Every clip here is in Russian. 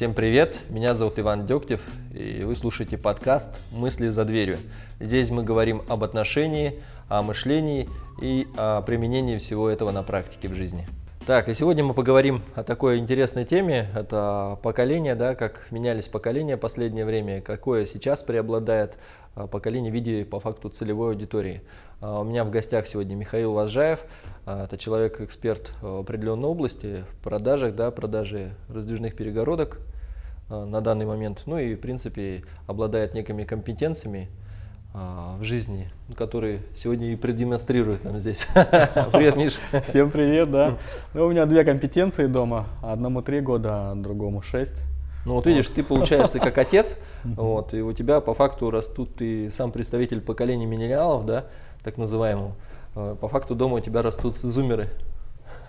Всем привет, меня зовут Иван Дегтев, и вы слушаете подкаст «Мысли за дверью». Здесь мы говорим об отношении, о мышлении и о применении всего этого на практике в жизни. Так, и сегодня мы поговорим о такой интересной теме. Это поколение, да, как менялись поколения в последнее время, какое сейчас преобладает а, поколение в виде по факту целевой аудитории. А, у меня в гостях сегодня Михаил Важаев. А, это человек-эксперт в определенной области, в продажах, да, продажи раздвижных перегородок на данный момент. Ну и, в принципе, обладает некими компетенциями, а, в жизни, которые сегодня и продемонстрируют нам здесь. Привет, Миш. Всем привет, да. Ну, у меня две компетенции дома. Одному три года, а другому шесть. Ну вот видишь, ты получается как отец, вот, и у тебя по факту растут, ты сам представитель поколения миллениалов, да, так называемого. А, по факту дома у тебя растут зумеры.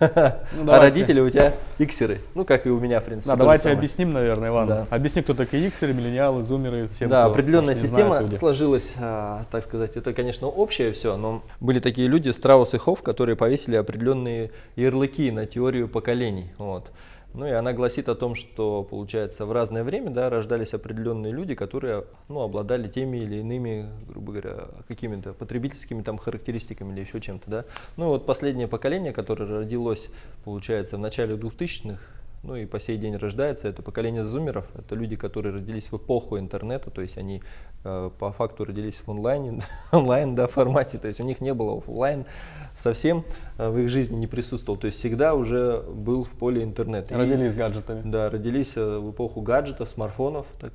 Ну, а родители у тебя иксеры. Ну, как и у меня, в принципе. Да, давайте объясним, наверное, Иван. Да. Объясни, кто такие иксеры, миллениалы, зумеры, все. Да, определенная система знают, сложилась, а, так сказать. Это, конечно, общее все, но были такие люди, Страус и Хофф, которые повесили определенные ярлыки на теорию поколений. Вот. Ну и она гласит о том, что, получается, в разное время да, рождались определенные люди, которые ну, обладали теми или иными, грубо говоря, какими-то потребительскими там, характеристиками или еще чем-то. Да. Ну вот последнее поколение, которое родилось, получается, в начале 2000-х, ну и по сей день рождается, это поколение зумеров, это люди, которые родились в эпоху интернета, то есть они э, по факту родились в онлайне, онлайн да, формате, то есть у них не было офлайн, совсем э, в их жизни не присутствовал, то есть всегда уже был в поле интернета. Родились и, гаджетами. Да, родились э, в эпоху гаджетов, смартфонов, так,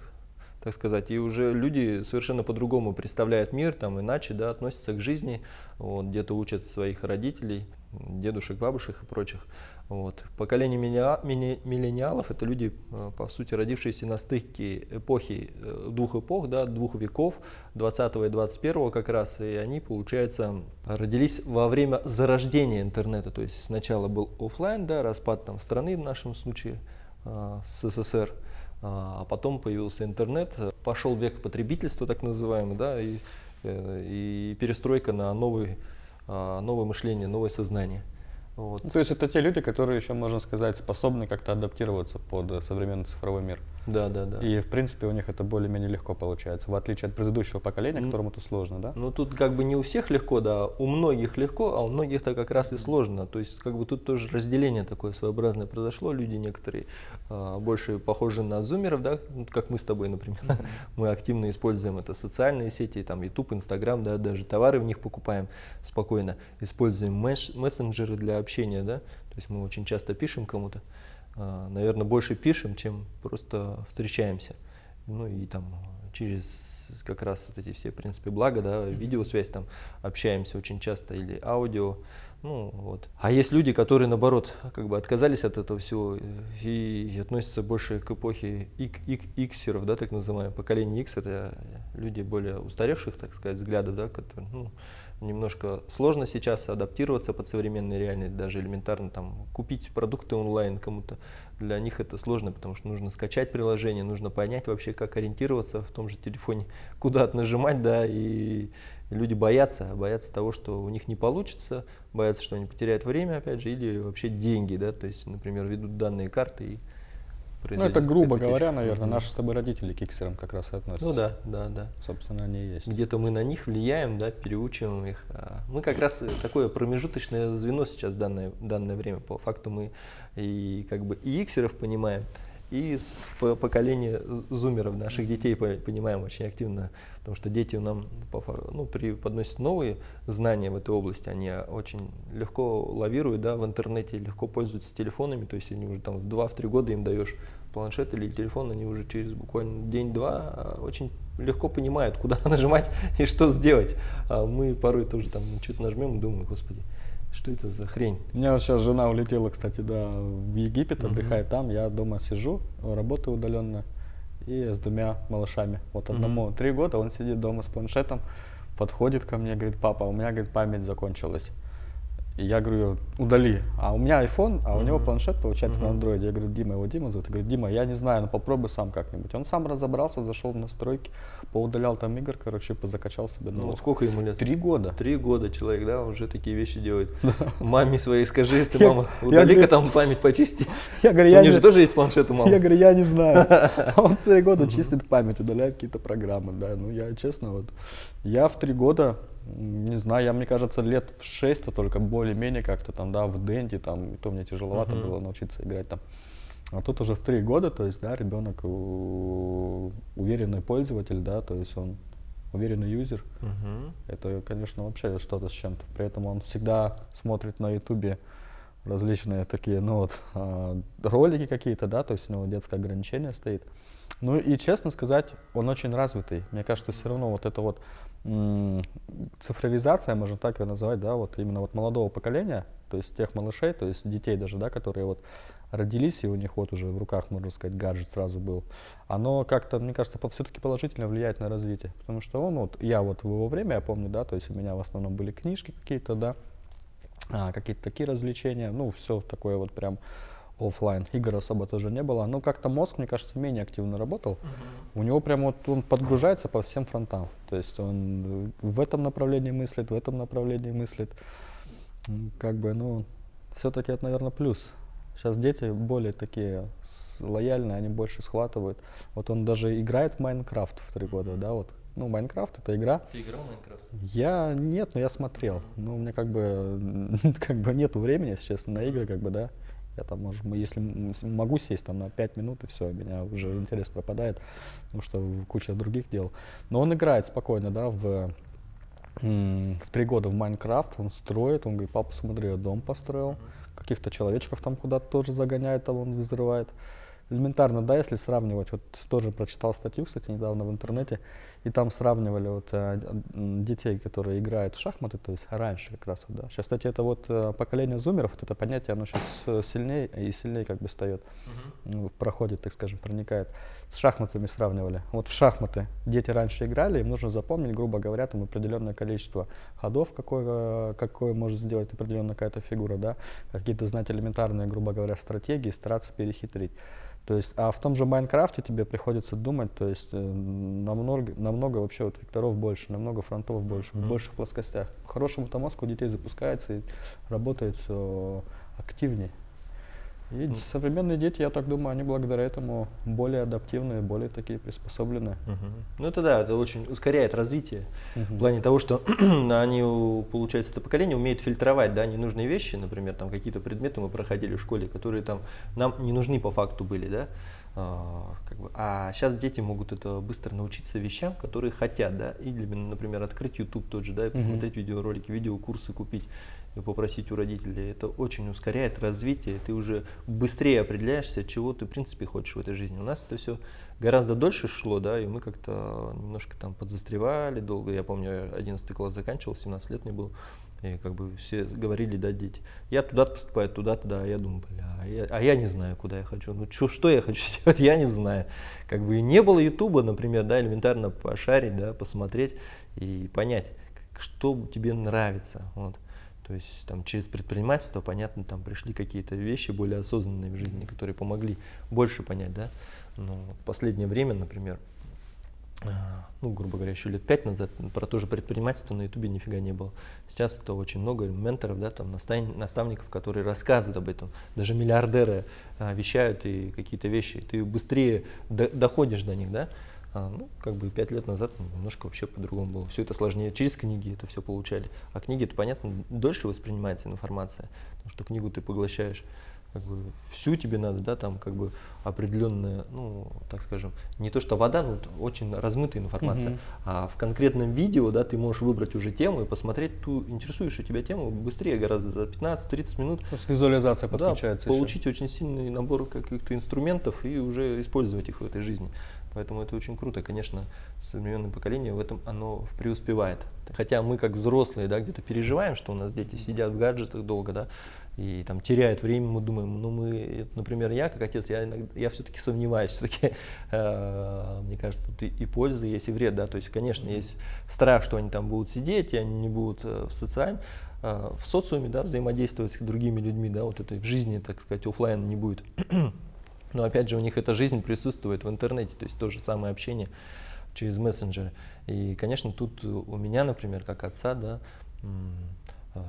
так сказать, и уже люди совершенно по-другому представляют мир, там иначе, да, относятся к жизни, вот, где-то учат своих родителей, дедушек, бабушек и прочих. Вот. Поколение миллениалов – это люди, э, по сути, родившиеся на стыке эпохи, э, двух эпох, да, двух веков, 20 и 21 как раз, и они, получается, родились во время зарождения интернета, то есть сначала был офлайн, да, распад там, страны в нашем случае, э, СССР, а потом появился интернет, пошел век потребительства, так называемый, да, и, и перестройка на новый, новое мышление, новое сознание. Вот. То есть это те люди, которые еще, можно сказать, способны как-то адаптироваться под современный цифровой мир. Да, да, да. И в принципе у них это более-менее легко получается, в отличие от предыдущего поколения, ну, которому это сложно, да? Ну тут как бы не у всех легко, да, у многих легко, а у многих-то как раз и сложно. То есть как бы тут тоже разделение такое своеобразное произошло. Люди некоторые а, больше похожи на зумеров, да, ну, как мы с тобой, например. Mm-hmm. мы активно используем это социальные сети, там YouTube, Instagram, да, даже товары в них покупаем спокойно. Используем мессенджеры для общения, да. То есть мы очень часто пишем кому-то. А, наверное, больше пишем, чем просто встречаемся. Ну и там через как раз вот эти все, в принципе, блага, да, видеосвязь там общаемся очень часто или аудио, ну вот. А есть люди, которые наоборот как бы отказались от этого всего и, и относятся больше к эпохе иксеров, да, так называемое поколение X, это люди более устаревших, так сказать, взглядов, да, которые, ну, немножко сложно сейчас адаптироваться под современные реальность, даже элементарно там купить продукты онлайн кому-то. Для них это сложно, потому что нужно скачать приложение, нужно понять вообще, как ориентироваться в том же телефоне, куда нажимать, да, и люди боятся, боятся того, что у них не получится, боятся, что они потеряют время, опять же, или вообще деньги, да, то есть, например, ведут данные карты и ну, это грубо говоря, наверное, наши с тобой родители к иксерам как раз относятся. Ну да, да, да. Собственно, они и есть. Где-то мы на них влияем, да, переучиваем их. А мы как раз такое промежуточное звено сейчас в данное, данное время. По факту мы и как бы и иксеров понимаем, и с поколения зумеров, наших детей понимаем очень активно, потому что дети нам ну, преподносят новые знания в этой области, они очень легко лавируют да, в интернете, легко пользуются телефонами, то есть они уже там в 2-3 года им даешь планшет или телефон, они уже через буквально день-два а, очень легко понимают, куда нажимать и что сделать. А мы порой тоже там что-то нажмем и думаем, господи, что это за хрень? У меня сейчас жена улетела, кстати, да, в Египет, uh-huh. отдыхает там. Я дома сижу, работаю удаленно и с двумя малышами. Вот одному три uh-huh. года, он сидит дома с планшетом, подходит ко мне, говорит, папа, у меня, говорит, память закончилась. И я говорю, удали. А у меня iPhone, а у него Мгм. планшет, получается, на Мгм. андроиде. Я говорю, Дима, его Дима зовут. Я говорю, Дима, я не знаю, ну попробуй сам как-нибудь. Он сам разобрался, зашел в настройки, поудалял там игр, короче, позакачал себе Ну, вот сколько ему лет? Три года. Три года человек, да, уже такие вещи делает. Маме своей скажи, ты, мама, удали-ка там память почисти. Я говорю, У я них не, же тоже есть планшет у мамы. я говорю, я не знаю. А он три года чистит память, удаляет какие-то программы, да. Ну, я честно, вот, я в три года, не знаю, я, мне кажется, лет в шесть-то только более-менее как-то там, да, в Денте, там, и то мне тяжеловато Мгм. было научиться играть там. А тут уже в три года, то есть, да, ребенок уверенный пользователь, да, то есть он уверенный юзер. Мгм. Это, конечно, вообще что-то с чем-то. При этом он всегда смотрит на Ютубе различные такие, ну вот, а, ролики какие-то, да, то есть у него детское ограничение стоит. Ну и честно сказать, он очень развитый. Мне кажется, все равно вот это вот цифровизация, можно так ее называть, да, вот именно вот молодого поколения, то есть тех малышей, то есть детей даже, да, которые вот родились, и у них вот уже в руках, можно сказать, гаджет сразу был, оно как-то, мне кажется, все-таки положительно влияет на развитие. Потому что он, вот, я вот в его время, я помню, да, то есть у меня в основном были книжки какие-то, да, а, какие-то такие развлечения, ну, все такое вот прям оффлайн. Игр особо тоже не было. Но как-то мозг, мне кажется, менее активно работал. У него прям вот он подгружается по всем фронтам. То есть он э, в этом направлении мыслит, в этом направлении мыслит. Как бы, ну, все-таки это, наверное, плюс. Сейчас дети более такие лояльные, они больше схватывают. Вот он даже играет в Minecraft в три года, да, вот. Ну, Minecraft это игра, Ты играл в Minecraft? я нет, но я смотрел. Ну, у меня как бы как бы нету времени, если честно, на игры, как бы, да. Я там, может, если могу сесть там на 5 минут, и все, меня уже интерес пропадает, потому что куча других дел. Но он играет спокойно, да, в, в три года в Майнкрафт, он строит, он говорит, папа, смотри, я дом построил, каких-то человечков там куда-то тоже загоняет, там он взрывает. Элементарно, да, если сравнивать, вот тоже прочитал статью, кстати, недавно в интернете, и там сравнивали вот э, детей, которые играют в шахматы, то есть раньше как раз, вот, да. Сейчас, кстати, это вот э, поколение зумеров, вот это понятие, оно сейчас сильнее и сильнее как бы встает, ну, проходит, так скажем, проникает. С шахматами сравнивали. Вот в шахматы дети раньше играли, им нужно запомнить, грубо говоря, там определенное количество ходов, какое, какое может сделать определенная какая-то фигура, да, какие-то знать элементарные, грубо говоря, стратегии, стараться перехитрить. То есть, а в том же Майнкрафте тебе приходится думать, то есть э, намного, намного вообще вот векторов больше, намного фронтов больше, в Мгм. больших плоскостях. По-хорошему-то мозг у детей запускается и работает все активнее. И Ну. современные дети, я так думаю, они благодаря этому более адаптивные, более такие приспособленные. Мгм. Ну это да, это очень ускоряет развитие. В Мгм. плане того, что они, получается, это поколение умеет фильтровать да, ненужные вещи, например, там какие-то предметы мы проходили в школе, которые там нам не нужны по факту были, да, как бы, а сейчас дети могут это быстро научиться вещам, которые хотят, да, или, например, открыть YouTube тот же, да, и посмотреть видеоролики, видеокурсы купить и попросить у родителей. Это очень ускоряет развитие, ты уже быстрее определяешься, чего ты, в принципе, хочешь в этой жизни. У нас это все гораздо дольше шло, да, и мы как-то немножко там подзастревали долго. Я помню, я 11 класс заканчивал, 17 лет мне было, и как бы все говорили, да, дети, я туда поступаю, туда, туда, а я думаю, бля, а я, а я не знаю, куда я хочу, ну чё, что я хочу сделать, я не знаю. Как бы и не было ютуба, например, да, элементарно пошарить, да, посмотреть и понять, что тебе нравится, вот. То есть там через предпринимательство, понятно, там пришли какие-то вещи более осознанные в жизни, которые помогли больше понять, да. Но вот последнее время, например, ну, грубо говоря, еще лет пять назад про то же предпринимательство на Ютубе нифига не было. Сейчас это очень много менторов, да, там настав- наставников, которые рассказывают об этом. Даже миллиардеры а, вещают и какие-то вещи. Ты быстрее до- доходишь до них, да. А, ну, как бы пять лет назад немножко вообще по-другому было. Все это сложнее. Через книги это все получали. А книги, это понятно, дольше воспринимается информация, потому что книгу ты поглощаешь как бы всю тебе надо, да, там как бы определенная, ну, так скажем, не то что вода, но очень размытая информация, Мгм. а в конкретном видео, да, ты можешь выбрать уже тему и посмотреть ту интересующую тебя тему быстрее гораздо, за 15-30 минут. То есть визуализация Да, подключается ещё. получить очень сильный набор каких-то инструментов и уже использовать их в этой жизни. Поэтому это очень круто. Конечно, современное поколение в этом оно преуспевает. Хотя мы как взрослые, да, где-то переживаем, что у нас дети сидят в гаджетах долго, да, и там теряют время, мы думаем, ну мы, например, я как отец, я иногда, я все-таки сомневаюсь, все-таки, э, мне кажется, тут и, и польза есть, и вред, да, то есть, конечно, есть страх, что они там будут сидеть, и они не будут э, в социальном, э, в социуме, да, взаимодействовать с другими людьми, да, вот этой в жизни, так сказать, офлайн не будет. Но опять же, у них эта жизнь присутствует в интернете, то есть то же самое общение через мессенджеры. И, конечно, тут у меня, например, как отца, да, э,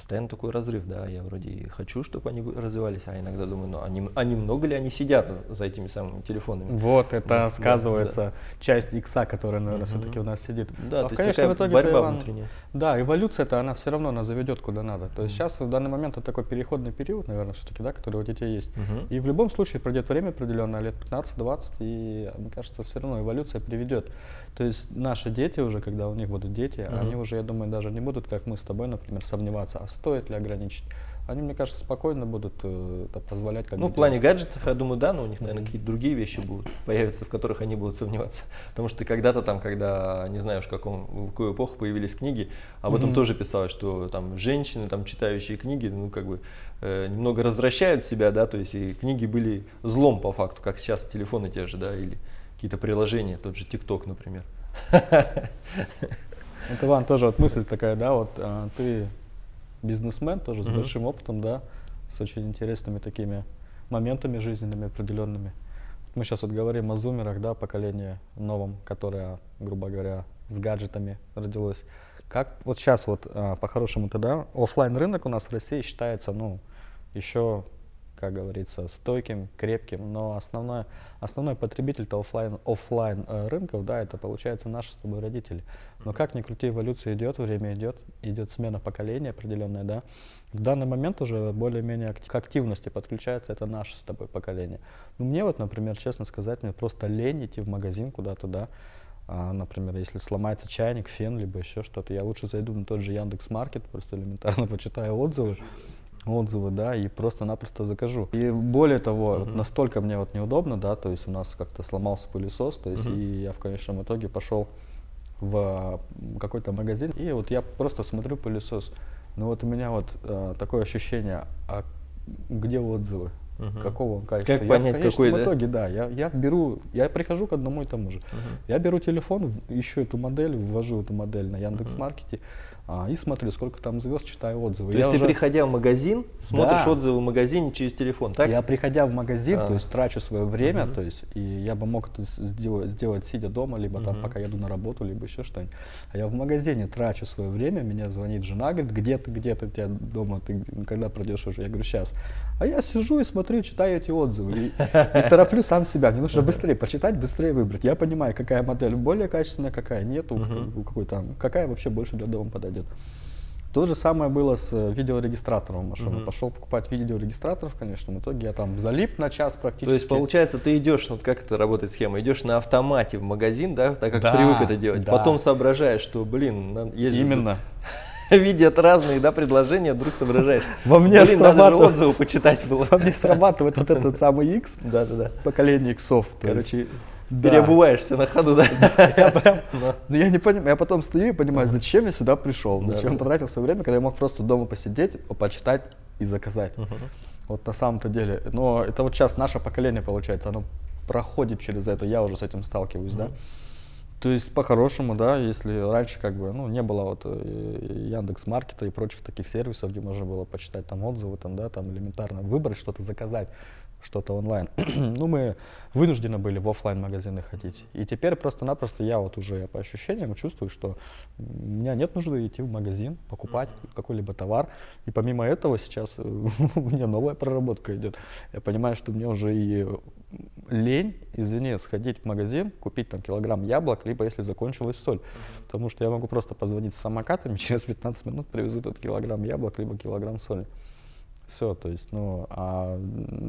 постоянно такой разрыв, да, я вроде и хочу, чтобы они развивались, а иногда думаю, ну, они, они много ли они сидят за этими самыми телефонами? Вот, это да, сказывается да, часть икса, которая, наверное, угу. все-таки у нас сидит. Да, а то такая в итоге борьба Иван, внутренняя. Да, эволюция это она все равно она заведет куда надо. То есть угу. сейчас в данный момент это такой переходный период, наверное, все-таки, да, который у детей есть. Угу. И в любом случае пройдет время определенное, лет 15-20, и мне кажется, все равно эволюция приведет. То есть наши дети уже, когда у них будут дети, угу. они уже, я думаю, даже не будут, как мы с тобой, например, сомневаться, а стоит ли ограничить. Они, мне кажется, спокойно будут э, позволять. Как ну, в плане гаджетов, я думаю, да, но у них, наверное, какие-то другие вещи будут появятся, в которых они будут сомневаться. Потому что когда-то там, когда, не знаю, в, каком, в какую эпоху появились книги, об этом mm-hmm. тоже писалось, что там женщины, там, читающие книги, ну, как бы, э, немного развращают себя, да, то есть и книги были злом по факту, как сейчас телефоны те же, да, или какие-то приложения, тот же ТикТок, например. Это, Иван, тоже вот мысль такая, да, вот а, ты бизнесмен тоже с mm-hmm. большим опытом, да, с очень интересными такими моментами жизненными определенными. Мы сейчас вот говорим о зумерах, да, поколении новом, которое, грубо говоря, с гаджетами родилось. Как вот сейчас вот а, по-хорошему-то, да, офлайн рынок у нас в России считается, ну, еще как говорится, стойким, крепким, но основной, основной потребитель-то офлайн, офлайн э, рынков, да, это получается наши с тобой родители. Но как ни крути, эволюция идет, время идет, идет смена поколения определенная, да. В данный момент уже более-менее к активности подключается это наше с тобой поколение. Ну, мне вот, например, честно сказать, мне просто лень идти в магазин куда-то, да, а, например, если сломается чайник, фен, либо еще что-то, я лучше зайду на тот же Яндекс Маркет, просто элементарно почитаю отзывы, отзывы, да, и просто-напросто закажу. И более того, uh-huh. настолько мне вот неудобно, да, то есть у нас как-то сломался пылесос, то есть uh-huh. и я в конечном итоге пошел в какой-то магазин, и вот я просто смотрю пылесос. Ну вот у меня вот э, такое ощущение, а где отзывы? Угу. Какого он качества? Как я понять, в какой, да? итоге, да, я, я беру, я прихожу к одному и тому же. Угу. Я беру телефон, ищу эту модель, ввожу эту модель на Яндекс.Маркете, угу а, и смотрю, сколько там звезд, читаю отзывы. То я есть уже... ты, приходя в магазин, смотришь да. отзывы в магазине через телефон, так? Я, приходя в магазин, а. то есть трачу свое время, угу. то есть, и я бы мог это сделать, сделать сидя дома, либо угу. там, пока еду на работу, либо еще что-нибудь. А я в магазине трачу свое время, меня звонит жена, говорит, где ты, где ты, тебя дома, ты когда пройдешь уже? Я говорю, сейчас. А я сижу и смотрю, читаю эти отзывы, и, и тороплю сам себя. Мне нужно быстрее почитать, быстрее выбрать. Я понимаю, какая модель более качественная, какая нет, у, у какой там, какая вообще больше для дома подойдет. То же самое было с э, видеорегистратором машины. Угу. Пошел покупать видеорегистратор в конечном итоге я там залип на час практически. То есть получается, ты идешь, вот как это работает схема, идешь на автомате в магазин, да, так как да, привык это делать, да. потом соображаешь, что, блин, есть Именно. видят разные да, предложения, вдруг соображаешь. Во мне Блин, надо же отзывы почитать было. Во мне срабатывает вот этот самый X, да, да, да. поколение иксов. Короче, да. переобуваешься на ходу, да? Я прям, ну я не понимаю, я потом стою и понимаю, зачем я сюда пришел, зачем потратил свое время, когда я мог просто дома посидеть, почитать и заказать. Вот на самом-то деле. Но это вот сейчас наше поколение, получается, оно проходит через это, я уже с этим сталкиваюсь, да. То есть по-хорошему, да, если раньше как бы, ну, не было вот э, Яндекс Маркета и прочих таких сервисов, где можно было почитать там отзывы, там, да, там элементарно выбрать что-то, заказать, что-то онлайн. ну, мы вынуждены были в офлайн магазины ходить. И теперь просто-напросто я вот уже по ощущениям чувствую, что у меня нет нужды идти в магазин, покупать какой-либо товар. И помимо этого сейчас у меня новая проработка идет. Я понимаю, что мне уже и лень, извини, сходить в магазин, купить там килограмм яблок, либо если закончилась соль. Mm-hmm. Потому что я могу просто позвонить с самокатами, через 15 минут привезут этот килограмм яблок, либо килограмм соли. Все, то есть, ну, а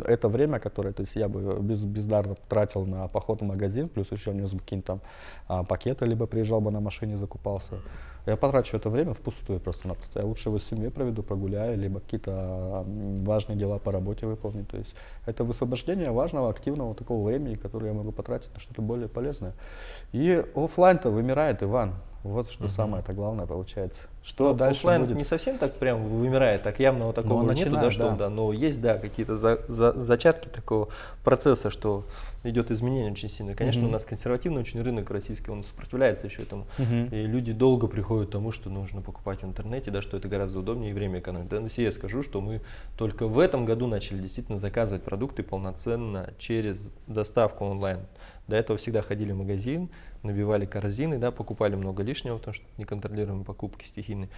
это время, которое, то есть, я бы без, бездарно тратил на поход в магазин, плюс еще нес бы какие-нибудь там а, пакеты, либо приезжал бы на машине, закупался. Я потрачу это время впустую просто-напросто. Я лучше его с семьей проведу, прогуляю, либо какие-то важные дела по работе выполню. То есть, это высвобождение важного, активного такого времени, которое я могу потратить на что-то более полезное. И офлайн то вымирает, Иван. Вот что uh-huh. самое-то главное получается. Что Ну, дальше оффлайн будет? не совсем так прям вымирает, так явного Но такого он нету, да, что да. да, но есть, да, какие-то за- за- зачатки такого процесса, что идет изменение очень сильно. Конечно, Мгм. у нас консервативный очень рынок российский, он сопротивляется еще этому. Мгм. И люди долго приходят к тому, что нужно покупать в интернете, да, что это гораздо удобнее и время экономит. Да, если я скажу, что мы только в этом году начали действительно заказывать продукты полноценно через доставку онлайн. До этого всегда ходили в магазин, набивали корзины, да, покупали много лишнего, потому что неконтролируемые покупки стихийные,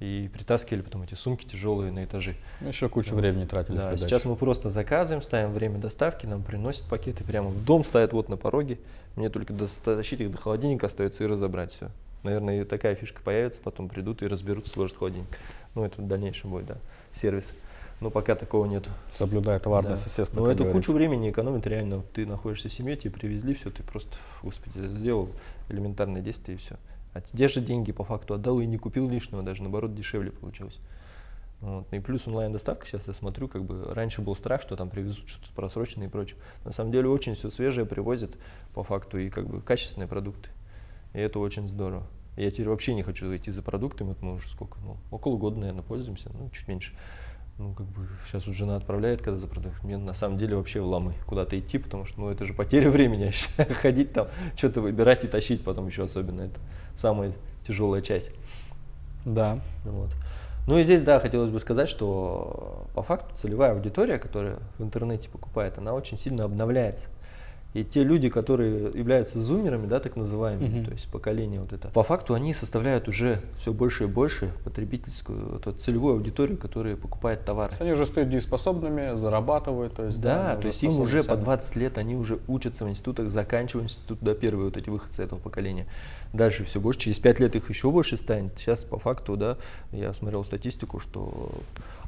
и притаскивали потом эти сумки тяжелые на этажи. Ну, Еще кучу времени тратили. Да, сейчас мы просто заказываем, ставим время доставки, нам приносят пакеты прямо в дом, ставят вот на пороге. Мне только дотащить их до холодильника остается и разобрать все. Наверное, и такая фишка появится, потом придут и разберут, сложат холодильник. Ну, это в дальнейшем будет, да, сервис. Но пока такого нету. Соблюдая товарное Да. соседство. Но это говорится. кучу времени экономит реально. Ты находишься в семье, тебе привезли, все, ты просто, господи, сделал элементарное действие и все. А те же деньги по факту отдал и не купил лишнего, даже наоборот дешевле получилось. Вот. Ну И плюс онлайн-доставка, сейчас я смотрю, как бы раньше был страх, что там привезут что-то просроченное и прочее. На самом деле очень все свежее привозят по факту и как бы качественные продукты. И это очень здорово. Я теперь вообще не хочу идти за продуктами, вот мы уже сколько, ну, около года, наверное, пользуемся, ну, чуть меньше. Ну, как бы сейчас вот жена отправляет, когда за. Мне на самом деле вообще в ламы куда-то идти, потому что, ну, это же потеря времени, ходить там, что-то выбирать и тащить потом еще особенно. Это самая тяжелая часть. Да. Вот. Ну и здесь, да, хотелось бы сказать, что по факту целевая аудитория, которая в интернете покупает, она очень сильно обновляется. И те люди, которые являются зумерами, да, так называемыми, Мгм. то есть поколение вот это, по факту они составляют уже все больше и больше потребительскую, вот эту целевую аудиторию, которая покупает товары. Они уже стают дееспособными, зарабатывают. То есть, Да, они то есть им уже по сами. 20 лет, они уже учатся в институтах, заканчивают институт, да, первые вот эти выходцы этого поколения. Дальше все больше, через 5 лет их еще больше станет. Сейчас по факту, да, я смотрел статистику, что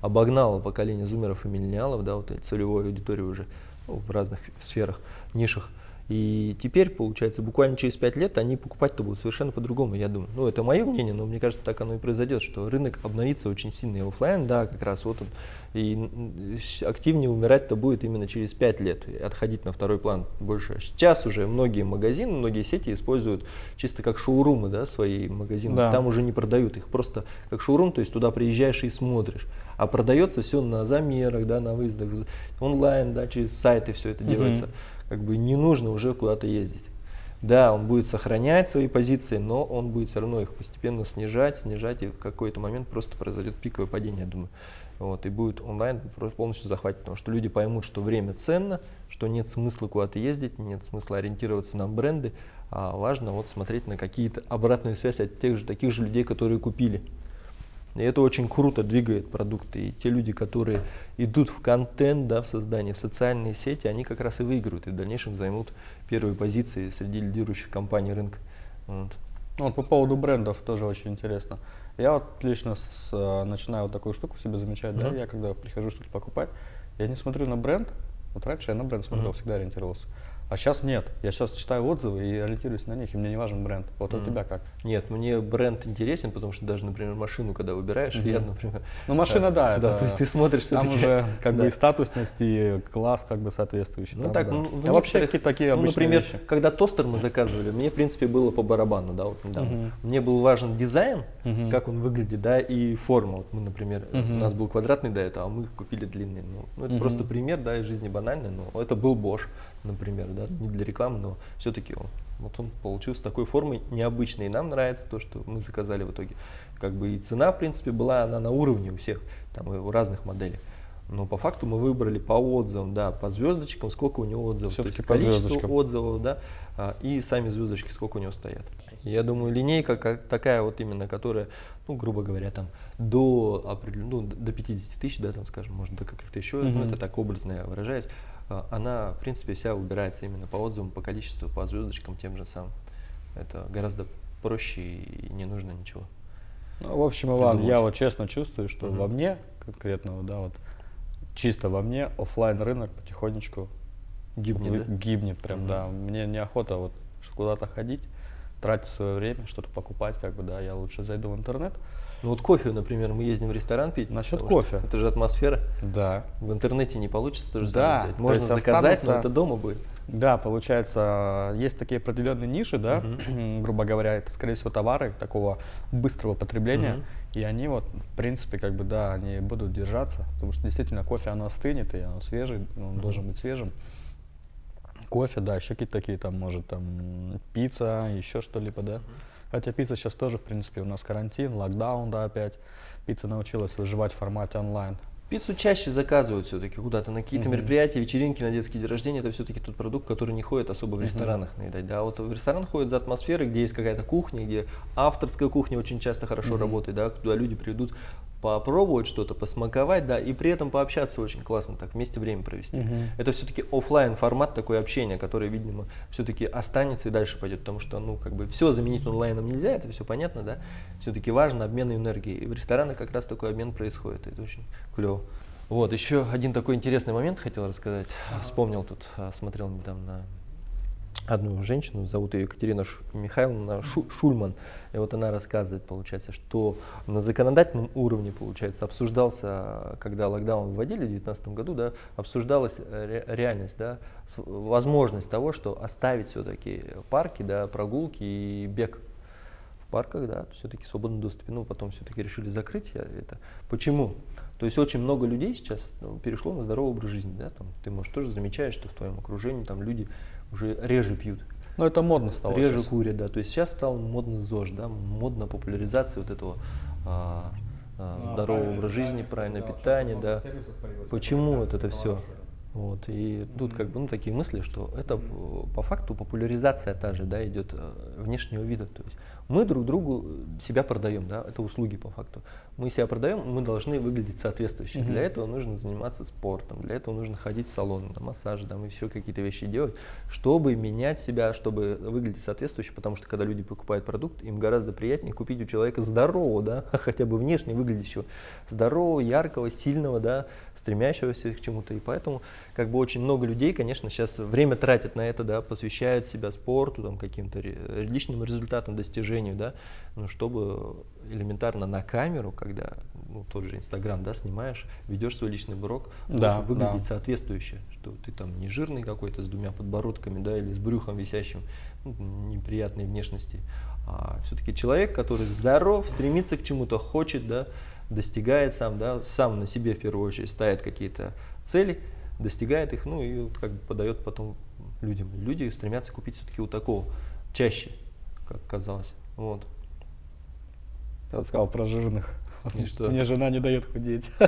обогнало поколение зумеров и миллениалов, да, вот этой целевой аудитории уже в разных сферах, нишах. И теперь, получается, буквально через 5 лет они покупать-то будут совершенно по-другому, я думаю. Ну, это мое мнение, но мне кажется, так оно и произойдет, что рынок обновится очень сильно. И оффлайн, да, как раз вот он. И активнее умирать-то будет именно через 5 лет, отходить на второй план больше. Сейчас уже многие магазины, многие сети используют чисто как шоурумы, да, свои магазины. Да. Там уже не продают их, просто как шоурум, то есть туда приезжаешь и смотришь. А продается все на замерах, да, на выездах, онлайн, да, через сайты все это делается. Как бы не нужно уже куда-то ездить. Да, он будет сохранять свои позиции, но он будет все равно их постепенно снижать, снижать, и в какой-то момент просто произойдет пиковое падение, я думаю. Вот, и будет онлайн просто полностью захватить, потому что люди поймут, что время ценно, что нет смысла куда-то ездить, нет смысла ориентироваться на бренды, а важно вот смотреть на какие-то обратные связи от тех же, таких же людей, которые купили. И это очень круто двигает продукты. И те люди, которые идут в контент, да, в создание, в социальные сети, они как раз и выиграют и в дальнейшем займут первые позиции среди лидирующих компаний рынка. Вот. Ну, Вот по поводу брендов тоже очень интересно. Я вот лично с- э, начинаю вот такую штуку в себе замечать, да, Мгм. я когда прихожу что-то покупать, я не смотрю на бренд, вот раньше я на бренд смотрел, Мгм. всегда ориентировался, а сейчас нет, я сейчас читаю отзывы и ориентируюсь на них, и мне не важен бренд. Вот у Мгм. тебя как? Нет, мне бренд интересен, потому что даже, например, машину, когда выбираешь, Мгм. я, например... Ну, машина, да, Да, это- то есть ты смотришь Там уже как бы Да. и статусность, и класс как бы соответствующий. Ну там, так, да. ну, А вообще некоторых- какие такие ну, например, вещи? когда тостер мы заказывали, мне, в принципе, было по барабану, да, вот недавно. Мгм. Мне был важен дизайн, Мгм. как он выглядит, да, и форма. Вот мы, например, э, Мгм. у нас был квадратный до этого, а мы купили длинный. Ну, ну, это Мгм. просто пример, да, из жизни банальный, но это был Bosch, например, да, не для рекламы, но все-таки он, вот он получился такой формой необычной. И нам нравится то, что мы заказали в итоге. Как бы и цена, в принципе, была она на уровне у всех, там, и у разных моделей. Но по факту мы выбрали по отзывам, да, по звездочкам, сколько у него отзывов, Всё-таки то есть количество звездочкам. отзывов, да, а, и сами звездочки, сколько у него стоят. Я думаю, линейка как такая вот именно, которая, ну, грубо говоря, там до ну, до 50 тысяч, да, там, скажем, может, до каких-то еще, ну, Мгм. это так образно я выражаюсь, а, она, в принципе, вся выбирается именно по отзывам, по количеству, по звездочкам тем же самым. Это гораздо проще и не нужно ничего. Ну, в общем, Иван, придумать. я вот честно чувствую, что Мгм. во мне конкретно, да, вот чисто во мне оффлайн рынок потихонечку Гибнет, вы- да? гибнет прям, Мгм. да. Мне неохота вот куда-то ходить, тратить свое время, что-то покупать, как бы, да, я лучше зайду в интернет. Ну вот кофе, например, мы ездим в ресторан пить. Насчет кофе. Это же атмосфера. Да. В интернете не получится то же Да, взять. Можно заказать, но останутся- это дома будет. Да, получается, есть такие определенные ниши, да, грубо говоря, это, скорее всего, товары такого быстрого потребления, Мгм. и они вот, в принципе, как бы, да, они будут держаться, потому что действительно кофе, оно остынет, и оно свежий, он должен быть свежим. Кофе, да, еще какие-то такие, там, может, там, пицца, еще что-либо, да. Хотя пицца сейчас тоже, в принципе, у нас карантин, локдаун, да, опять. Пицца научилась выживать в формате онлайн. Пиццу чаще заказывают все-таки куда-то на какие-то Мгм. мероприятия, вечеринки, на детский день рождения. Это все-таки тот продукт, который не ходит особо в ресторанах наедать. Да, вот в ресторан ходит за атмосферой, где есть какая-то кухня, где авторская кухня очень часто хорошо работает, да, туда люди придут попробовать что-то, посмаковать, да, и при этом пообщаться очень классно, так вместе время провести. Мгм. Это все-таки оффлайн формат такое общение, которое, видимо, все-таки останется и дальше пойдет, потому что, ну, как бы все заменить онлайном нельзя, это все понятно, да. Все-таки важно обмен энергией. И в ресторанах как раз такой обмен происходит, это очень клево. Вот, еще один такой интересный момент хотел рассказать. Вспомнил тут, а, смотрел недавно одну женщину, зовут ее Екатерина Михайловна Шу- Шульман. И вот она рассказывает, получается, что на законодательном уровне, получается, обсуждался, когда локдаун вводили в 2019 году, да, обсуждалась э, ре- реальность, да, возможность того, что оставить все-таки парки, да, прогулки и бег в парках, да, все-таки в свободном доступе. Ну, потом все-таки решили закрыть это. Почему? То есть очень много людей сейчас ну, перешло на здоровый образ жизни, да, там, ты, может, тоже замечаешь, что в твоем окружении там люди уже реже пьют, Ну, это модно стало реже щас. курят, да, то есть сейчас стал модно ЗОЖ, да, модна популяризация вот этого а, а, здорового образа жизни, правильное питание, да. Почему вот это все? Вот, и тут как бы ну, такие мысли, что это э, по факту популяризация та же, да, идет э, внешнего вида. То есть мы друг другу себя продаем, да, это услуги по факту. Мы себя продаем, мы должны выглядеть соответствующе. Мгм. Для этого нужно заниматься спортом, для этого нужно ходить в салон, на массаж, там, и еще какие-то вещи делать, чтобы менять себя, чтобы выглядеть соответствующе, потому что когда люди покупают продукт, им гораздо приятнее купить у человека здорового, да, хотя бы внешне выглядящего, здорового, яркого, сильного, да, стремящегося к чему-то. И поэтому как бы очень много людей, конечно, сейчас время тратят на это, да, посвящают себя спорту, там, каким-то личным результатам, достижению, да, ну, чтобы элементарно на камеру, когда ну, тот же Инстаграм, да, снимаешь, ведешь свой личный блог, Да, выглядеть да. соответствующе, что ты там не жирный какой-то с двумя подбородками, да, или с брюхом висящим, ну, неприятной внешности, а все-таки человек, который здоров, стремится к чему-то, хочет, да, достигает сам, да, сам на себе в первую очередь ставит какие-то цели, достигает их, ну и вот как бы подает потом людям. Люди стремятся купить все-таки у такого чаще, как казалось. Вот. Ты сказал про жирных. И что? Мне жена не дает худеть.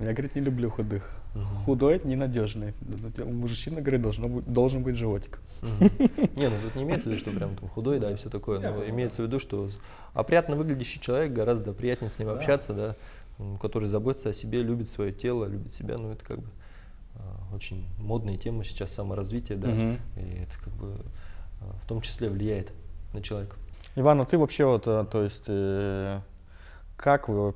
Я, говорит, не люблю худых. Худой ненадежный. У мужчины, говорит, должно быть, должен быть животик. Мгм. Не, ну тут не имеется в виду, что прям там худой, да, и все такое. Но имеется в виду, что опрятно выглядящий человек гораздо приятнее с ним общаться, да, который заботится о себе, любит свое тело, любит себя. Ну, это как бы а, очень модная тема сейчас саморазвитие, да, Мгм. и это как бы а, в том числе влияет на человека. Иван, а ты вообще вот, э, то есть, э, как вы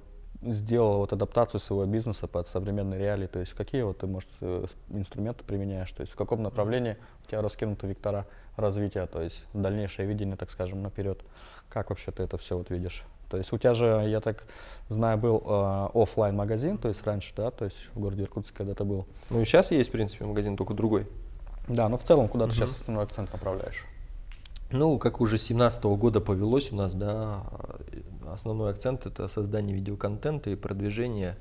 сделал вот адаптацию своего бизнеса под современные реалии? То есть, какие вот ты, может, э, инструменты применяешь? То есть, в каком направлении у тебя раскинуты вектора развития, то есть, дальнейшее видение, так скажем, наперед? Как вообще ты это все вот видишь? То есть у тебя же, я так знаю, был э, оффлайн магазин, то есть раньше, да, то есть в городе Иркутске когда ты был. Ну и сейчас есть, в принципе, магазин, только другой. Да, но в целом куда ты сейчас основной акцент направляешь? Ну, как уже с 2017 года повелось у нас, да, основной акцент это создание видеоконтента и продвижение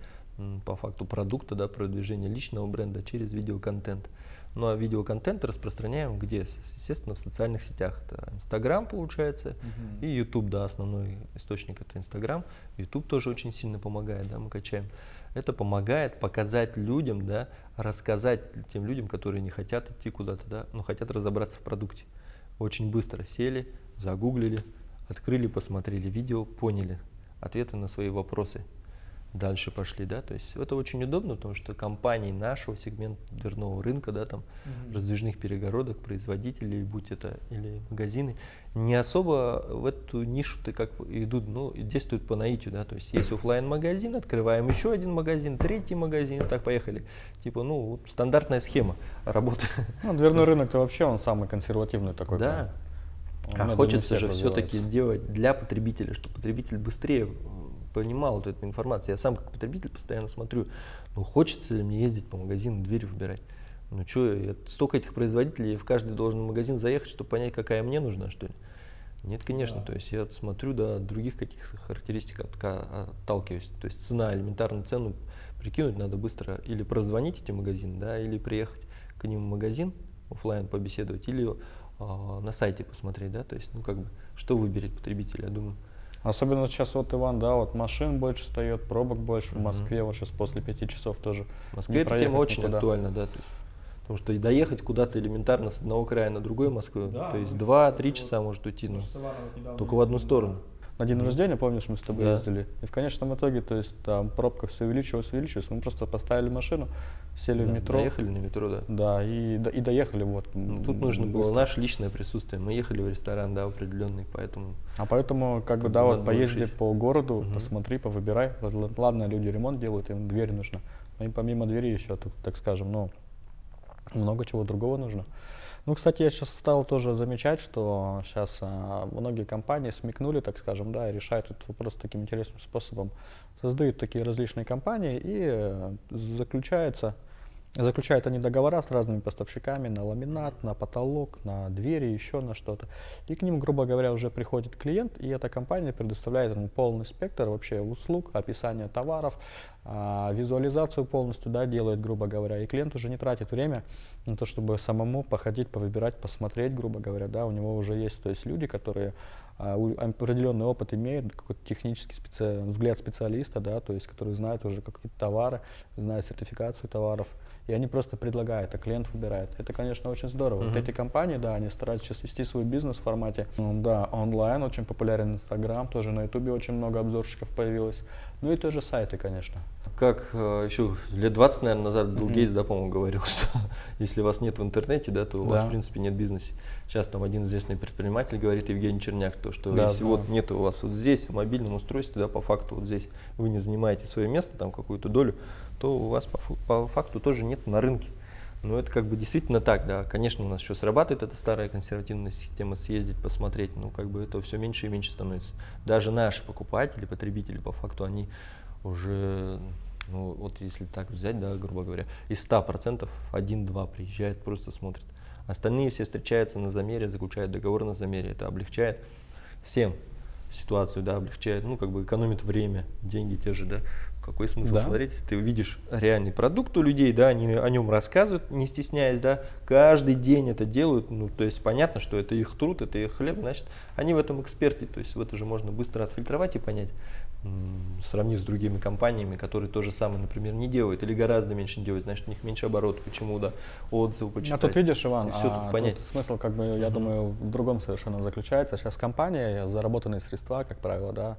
по факту продукта, да, продвижение личного бренда через видеоконтент. Ну а видеоконтент распространяем где? Естественно, в социальных сетях. Это Инстаграм, получается, и YouTube, да, основной источник это Инстаграм. YouTube тоже очень сильно помогает, да, мы качаем. Это помогает показать людям, да, рассказать тем людям, которые не хотят идти куда-то, да, но хотят разобраться в продукте. Очень быстро сели, загуглили, открыли, посмотрели видео, поняли ответы на свои вопросы. Дальше пошли, да, то есть это очень удобно, потому что компании нашего сегмента дверного рынка, да, там раздвижных перегородок, производителей, будь это или магазины, не особо в эту нишу-то как идут, ну, действуют по наитию, да, то есть есть оффлайн магазин открываем еще один магазин, третий магазин, так поехали. Типа, ну, вот стандартная схема работы. Ну, дверной рынок-то вообще он самый консервативный такой. Да. Он, А хочется же все-таки развивается. делать для потребителя, чтобы потребитель быстрее понимал вот эту информацию. Я сам как потребитель постоянно смотрю, ну хочется ли мне ездить по магазину, дверь выбирать. Ну что, столько этих производителей, в каждый должен магазин заехать, чтобы понять, какая мне нужна, что ли? Нет, конечно, Да. то есть я смотрю, да, от других каких-то характеристик отка- отталкиваюсь. То есть цена, элементарную цену прикинуть надо быстро или прозвонить эти магазины, да, или приехать к ним в магазин, оффлайн побеседовать, или а, на сайте посмотреть, да, то есть, ну как бы, что выберет потребитель, я думаю. Особенно сейчас вот Иван, да, вот машин больше встает, пробок больше в. Москве, вот сейчас после пяти часов тоже. В Москве эта тема очень никуда. актуальна, да, то есть, потому что и доехать куда-то элементарно с одного края на другой Москвы, Да, то есть ну, 2-3 вот часа может уйти, ну, недавно только в одну сторону. На день рождения, помнишь, мы с тобой Да. ездили? И в конечном итоге, то есть там пробка все увеличивалась, увеличивалась. Мы просто поставили машину, сели в Да, метро. Доехали на метро, да. Да, и, до- и доехали вот. Ну, тут нужно было быстро. наше личное присутствие. Мы ехали в ресторан, да, определенный, поэтому А поэтому, как бы, да, вот поезди решить. по городу, Мгм. посмотри, повыбирай. Ладно, люди ремонт делают, им дверь нужна. Но им помимо двери еще, тут, так скажем, ну, много чего другого нужно. Ну, кстати, я сейчас стал тоже замечать, что сейчас многие компании смекнули, так скажем, да, и решают этот вопрос таким интересным способом. Создают такие различные компании и э, заключается Заключают они договора с разными поставщиками на ламинат, на потолок, на двери, еще на что-то. И к ним, грубо говоря, уже приходит клиент, и эта компания предоставляет ему полный спектр вообще услуг, описание товаров, а, визуализацию полностью да, делает, грубо говоря. И клиент уже не тратит время на то, чтобы самому походить, повыбирать, посмотреть, грубо говоря. Да, у него уже есть то есть люди, которые а, у- определенный опыт имеют, какой-то технический специ- взгляд специалиста, да, то есть, который знает уже какие-то товары, знает сертификацию товаров, и они просто предлагают, а клиент выбирает. Это, конечно, очень здорово. Вот Мгм. эти компании, да, они стараются сейчас вести свой бизнес в формате, да, онлайн, очень популярен Инстаграм, тоже на Ютубе очень много обзорщиков появилось. Ну и тоже сайты, конечно. как э, еще лет 20, наверное, назад Билл Мгм. Гейтс, да, по-моему, говорил, что если вас нет в интернете, да, то у вас, Да. в принципе, нет бизнеса. Сейчас там один известный предприниматель говорит, Евгений Черняк, то, что Да, если знаю. вот нет у вас вот здесь, в мобильном устройстве, да, по факту вот здесь, вы не занимаете свое место, там какую-то долю, то у вас по, по факту тоже нет на рынке. Но это как бы действительно так, да. Конечно, у нас еще срабатывает эта старая консервативная система съездить, посмотреть, но как бы это все меньше и меньше становится. Даже наши покупатели, потребители, по факту, они уже, ну вот если так взять, да, грубо говоря, из 100% 1-2 приезжает, просто смотрит. Остальные все встречаются на замере, заключают договор на замере. Это облегчает всем ситуацию, да, облегчает, ну, как бы экономит время, деньги те же, да. Какой смысл Да. смотреть, если ты увидишь реальный продукт у людей, да, они о нем рассказывают, не стесняясь, да, каждый день это делают, ну, то есть понятно, что это их труд, это их хлеб, значит, они в этом эксперты, то есть в это же можно быстро отфильтровать и понять, сравнив с другими компаниями, которые то же самое, например, не делают или гораздо меньше делают, значит, у них меньше оборотов, почему, да, отзывы А почитать. тут видишь, Иван, и всё а тут понять. тут смысл, как бы, я Мгм. думаю, в другом совершенно заключается. Сейчас компания, заработанные средства, как правило, да,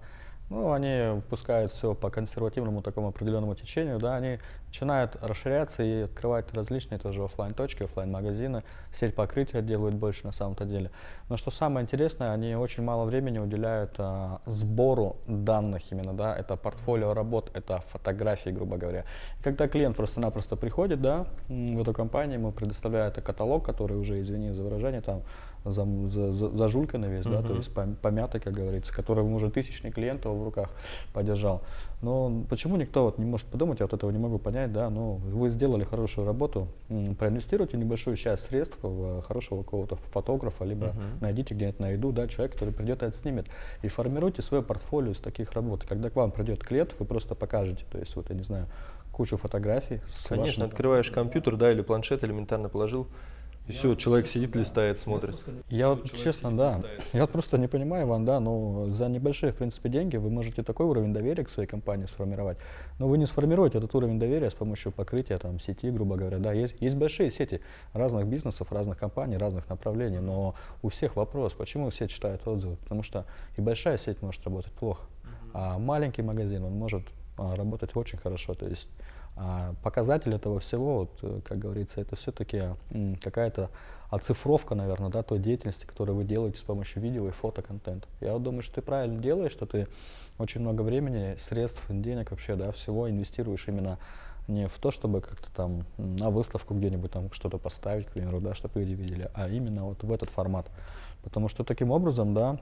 ну, они пускают все по консервативному такому определенному течению, да, они начинают расширяться и открывать различные тоже оффлайн точки оффлайн магазины сеть покрытия делают больше на самом-то деле. Но что самое интересное, они очень мало времени уделяют а, сбору данных именно, да, это портфолио работ, это фотографии, грубо говоря. И когда клиент просто-напросто приходит, да, в эту компанию, ему предоставляют каталог, который уже, извини за выражение, там за, за, за- зажульканный весь, да, то есть пом- помятый, как говорится, который уже тысячный клиент его в руках подержал. Но почему никто вот не может подумать, я вот этого не могу понять, да, ну, вы сделали хорошую работу, проинвестируйте небольшую часть средств в хорошего какого-то фотографа, либо Мгм. найдите где-нибудь на еду, да, человек, который придет и отснимет, и формируйте свое портфолио из таких работ. Когда к вам придет клиент, вы просто покажете, то есть вот, я не знаю, кучу фотографий с Конечно, вашим- открываешь компьютер, да, или планшет элементарно положил, и Я все, вот человек сидит, да, листает, смотрит. Я вот честно, сидит, да, листает. я вот просто не понимаю, Иван, да, ну за небольшие, в принципе, деньги вы можете такой уровень доверия к своей компании сформировать, но вы не сформируете этот уровень доверия с помощью покрытия там сети, грубо говоря, да, есть, есть большие сети разных бизнесов, разных компаний, разных направлений, но у всех вопрос, почему все читают отзывы, потому что и большая сеть может работать плохо, а маленький магазин, он может а, работать очень хорошо, то есть а, показатель этого всего, вот, э, как говорится, это все-таки какая-то оцифровка, наверное, да, той деятельности, которую вы делаете с помощью видео и фотоконтента. Я думаю, что ты правильно делаешь, что ты очень много времени, средств, денег вообще, да, всего инвестируешь именно не в то, чтобы как-то там на выставку где-нибудь там что-то поставить, к примеру, да, чтобы люди видели, а именно вот в этот формат. Потому что таким образом, да,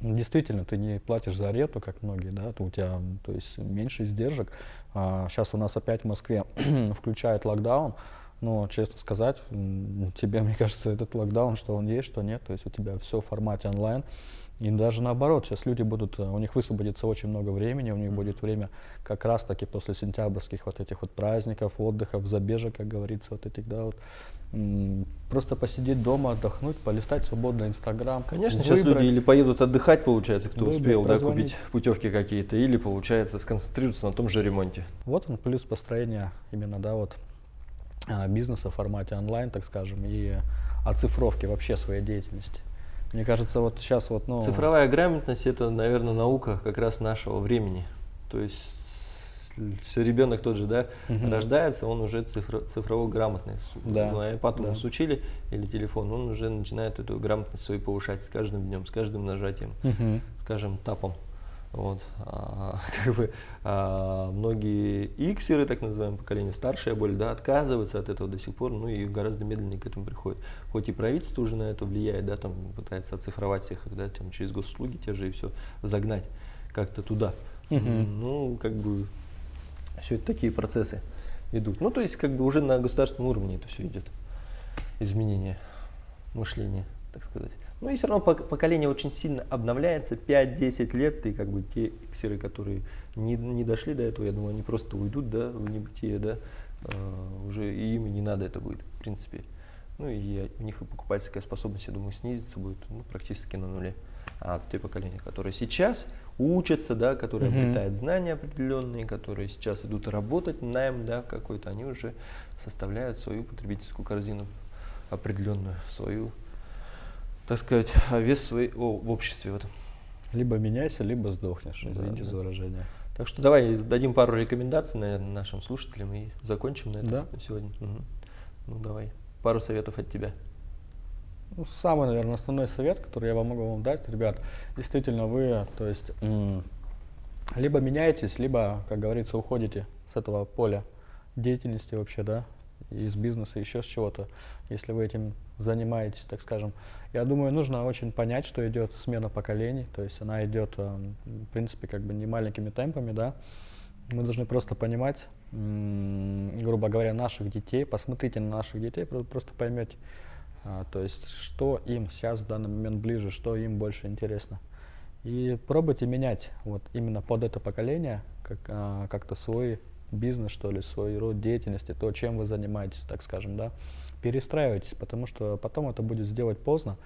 действительно, ты не платишь за аренду, как многие, да, то у тебя, то есть меньше издержек. А, сейчас у нас опять в Москве включают локдаун, но, честно сказать, тебе, мне кажется, этот локдаун, что он есть, что нет, то есть у тебя все в формате онлайн, и даже наоборот, сейчас люди будут, э, у них высвободится очень много времени, у них будет время как раз таки после сентябрьских вот этих вот праздников, отдыхов, забежек, как говорится, вот этих, да, вот, просто посидеть дома, отдохнуть, полистать свободно Инстаграм. Конечно, выбрать. сейчас люди или поедут отдыхать, получается, кто выбрать, успел, да, купить путевки какие-то, или, получается, сконцентрируются на том же ремонте. Вот он плюс построения именно, да, вот а, бизнеса в формате онлайн, так скажем, и оцифровки вообще своей деятельности. Мне кажется, вот сейчас вот, ну... Цифровая грамотность – это, наверное, наука как раз нашего времени. То есть ребенок тот же, да, угу. рождается, он уже цифро, цифрово грамотный. Да. Ну, а потом да. сучили или телефон, он уже начинает эту грамотность свою повышать с каждым днем, с каждым нажатием, угу. скажем, тапом. Вот. А, как бы, а, многие иксеры, так называемое поколение, старшее более, да, отказываются от этого до сих пор, ну и гораздо медленнее к этому приходят. Хоть и правительство уже на это влияет, да, там пытается оцифровать всех, да, там, через госуслуги те же и все загнать как-то туда. Угу. Ну, как бы, все это такие процессы идут. Ну, то есть, как бы уже на государственном уровне это все идет. Изменение мышления, так сказать. Ну и все равно поколение очень сильно обновляется, 5-10 лет, и как бы те иксеры, которые не, не дошли до этого, я думаю, они просто уйдут да, в небытие, да, э, уже и им не надо это будет, в принципе. Ну и у них и покупательская способность, я думаю, снизится будет ну, практически на нуле. А те поколения, которые сейчас учатся, да, которые mm-hmm. обретают знания определенные, которые сейчас идут работать, найм, да, какой-то, они уже составляют свою потребительскую корзину определенную, свою так сказать, вес свой, о, в обществе в этом. Либо меняйся, либо сдохнешь, извините да, за выражение. Так что давай дадим пару рекомендаций наверное, нашим слушателям и закончим на этом да? сегодня. Угу. Ну давай, пару советов от тебя. Ну, самый, наверное, основной совет, который я вам могу вам дать, ребят, действительно вы, то есть, либо меняетесь, либо, как говорится, уходите с этого поля деятельности вообще, да, из бизнеса, еще с чего-то, если вы этим занимаетесь, так скажем. Я думаю, нужно очень понять, что идет смена поколений, то есть она идет, э, в принципе, как бы не маленькими темпами, да. Мы должны просто понимать, грубо говоря, наших детей, посмотрите на наших детей, просто поймете, а, то есть, что им сейчас в данный момент ближе, что им больше интересно. И пробуйте менять вот именно под это поколение как, а, как-то свой бизнес, что ли, свой род деятельности, то, чем вы занимаетесь, так скажем, да, перестраивайтесь, потому что потом это будет сделать поздно.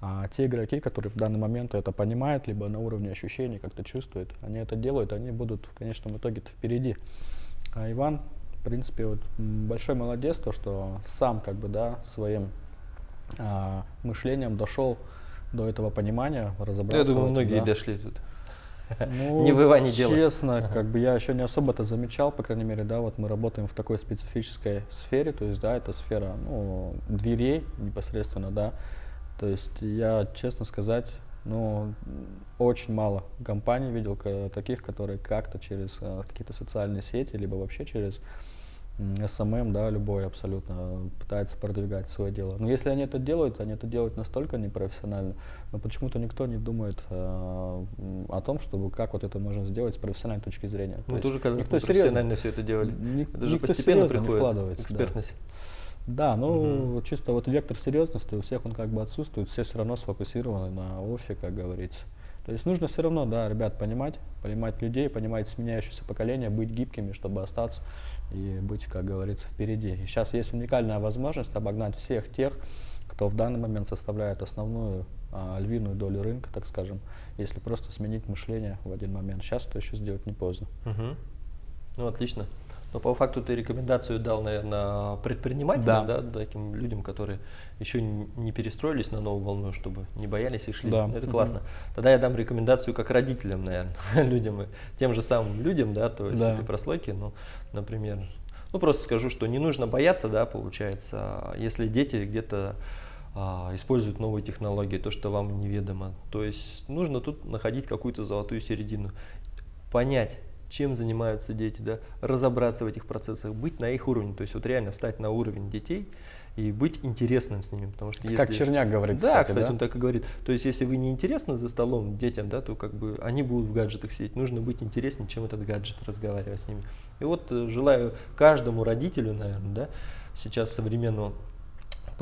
А те игроки, которые в данный момент это понимают, либо на уровне ощущений как-то чувствуют, они это делают, они будут в конечном итоге впереди. А Иван, в принципе, вот большой молодец, то, что сам как бы, да, своим а, мышлением дошел до этого понимания, разобрался. Я думаю, многие да. дошли тут. Ну, не в Иване дело. Честно, ага. как бы я еще не особо это замечал, по крайней мере, да, вот мы работаем в такой специфической сфере, то есть, да, это сфера, ну, дверей непосредственно, да, то есть я, честно сказать, ну, очень мало компаний видел таких, которые как-то через э, какие-то социальные сети, либо вообще через SMM, да, любой абсолютно пытается продвигать свое дело. Но если они это делают, они это делают настолько непрофессионально, но почему-то никто не думает э, о том, чтобы как вот это можно сделать с профессиональной точки зрения. Ну, То тоже когда никто профессионально все это делали. Ник- это же постепенно приходит, экспертность. Да. Да, ну угу. чисто вот вектор серьезности у всех он как бы отсутствует, все все равно сфокусированы на офе, как говорится. То есть нужно все равно, да, ребят, понимать, понимать людей, понимать сменяющееся поколение, быть гибкими, чтобы остаться и быть, как говорится, впереди. И сейчас есть уникальная возможность обогнать всех тех, кто в данный момент составляет основную а, львиную долю рынка, так скажем, если просто сменить мышление в один момент. Сейчас это еще сделать не поздно. Угу. Ну, отлично. Но по факту ты рекомендацию дал, наверное, предпринимателям, да. да, таким людям, которые еще не перестроились на новую волну, чтобы не боялись и шли. Да. Это классно. Угу. Тогда я дам рекомендацию как родителям, наверное, людям, тем же самым людям, да, то есть да. этой прослойки, ну, например, ну просто скажу, что не нужно бояться, да, получается, если дети где-то а, используют новые технологии, то, что вам неведомо. То есть нужно тут находить какую-то золотую середину, понять, чем занимаются дети, да, разобраться в этих процессах, быть на их уровне, то есть вот реально встать на уровень детей и быть интересным с ними, потому что как если... Черняк говорит, Да, кстати, кстати, да? он так и говорит. То есть если вы не интересны за столом детям, да, то как бы они будут в гаджетах сидеть. Нужно быть интереснее, чем этот гаджет, разговаривать с ними. И вот э, желаю каждому родителю, наверное, да, сейчас современного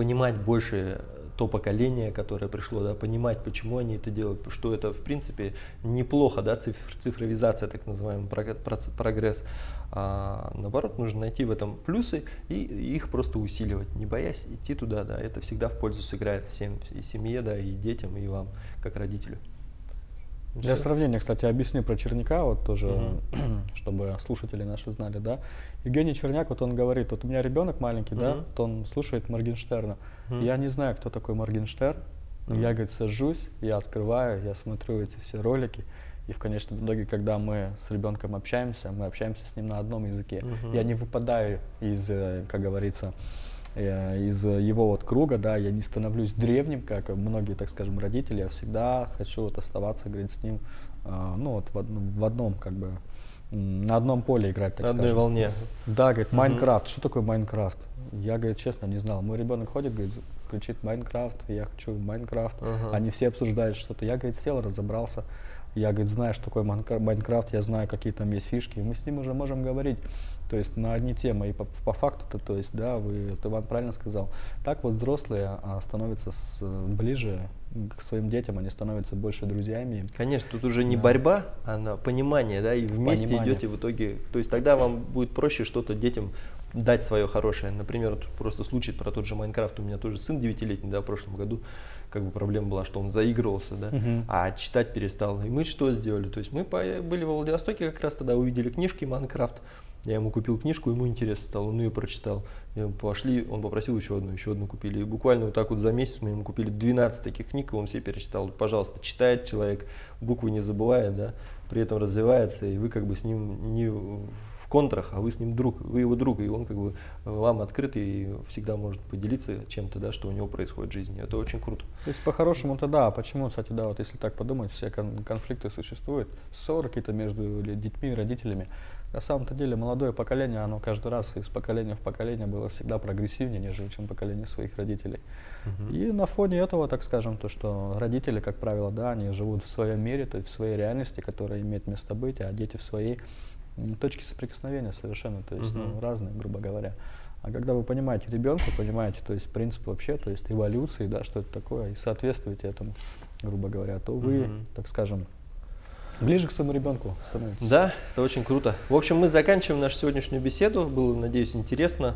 понимать больше то поколение, которое пришло, да, понимать, почему они это делают, что это, в принципе, неплохо, да, цифр, цифровизация, так называемый прогресс. А, наоборот, нужно найти в этом плюсы и их просто усиливать, не боясь идти туда, да, это всегда в пользу сыграет всем, и семье, да, и детям, и вам, как родителю. Для сравнения, кстати, объясню про Черняка, вот тоже, чтобы слушатели наши знали, да. Евгений Черняк, вот он говорит, вот у меня ребенок маленький, да, Мгм. вот он слушает Моргенштерна. Мгм. Я не знаю, кто такой Моргенштерн, но я, говорит, сажусь, я открываю, я смотрю эти все ролики, и в конечном итоге, когда мы с ребенком общаемся, мы общаемся с ним на одном языке. Мгм. Я не выпадаю из, э, как говорится, из э, его вот круга, да, я не становлюсь древним, как многие, так скажем, родители, я всегда хочу вот оставаться, говорит, с ним, а, ну вот в одном, в одном как бы на одном поле играть, так На одной скажем. волне. Да, говорит. Minecraft. Что такое Minecraft? Я, говорит, честно, не знал. Мой ребенок ходит, говорит, кричит Minecraft, я хочу Minecraft. Ага. Они все обсуждают что-то. Я, говорит, сел, разобрался. Я, говорит, знаю, что такое Minecra- Minecraft, я знаю, какие там есть фишки. И мы с ним уже можем говорить, то есть на одни темы. И по, по факту-то, то есть, да, вы, вот Иван правильно сказал. Так вот взрослые а, становятся с, ближе к своим детям, они становятся больше друзьями. Конечно, тут уже не Да. борьба, а понимание, да, и вместе Понимание. идете в итоге. То есть тогда вам будет проще что-то детям дать свое хорошее. Например, вот просто случай про тот же Майнкрафт. У меня тоже сын девятилетний, да, в прошлом году. Как бы проблема была, что он заигрывался, да, Мгм. а читать перестал. И мы что сделали? То есть мы были во Владивостоке как раз тогда, увидели книжки Майнкрафт. Я ему купил книжку, ему интересно стало, он ее прочитал. И пошли, он попросил еще одну, еще одну купили. И буквально вот так вот за месяц мы ему купили 12 таких книг, и он все перечитал. Пожалуйста, читает человек, буквы не забывает, да, при этом развивается, и вы как бы с ним не контрах, а вы с ним друг, вы его друг, и он как бы вам открыт и всегда может поделиться чем-то, да, что у него происходит в жизни. Это очень круто. То есть по-хорошему-то да, а почему, кстати, да, вот если так подумать, все кон- конфликты существуют, ссоры какие-то между детьми и родителями. На самом-то деле молодое поколение, оно каждый раз из поколения в поколение было всегда прогрессивнее, нежели чем поколение своих родителей. И на фоне этого, так скажем, то, что родители, как правило, да, они живут в своем мире, то есть в своей реальности, которая имеет место быть, а дети в своей м, точке соприкосновения совершенно, то есть ну, Мгм. разные, грубо говоря. А когда вы понимаете ребенка, понимаете, то есть принцип вообще, то есть эволюции, да, что это такое, и соответствуете этому, грубо говоря, то вы, Мгм. так скажем, ближе к своему ребенку становитесь. Да, это очень круто. В общем, мы заканчиваем нашу сегодняшнюю беседу. Было, надеюсь, интересно.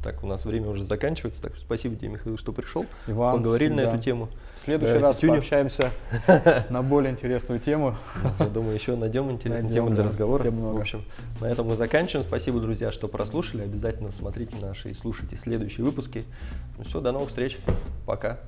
Э, Так, у нас время уже заканчивается. Так что спасибо тебе, Михаил, что пришел. Иван, Поговорили на всегда. эту тему. В следующий Да, раз Петюню. пообщаемся на более интересную тему. Я думаю, еще найдем интересные Найдем, темы для разговора. В общем, на этом мы заканчиваем. Спасибо, друзья, что прослушали. Обязательно смотрите наши и слушайте следующие выпуски. Ну все, до новых встреч. Пока.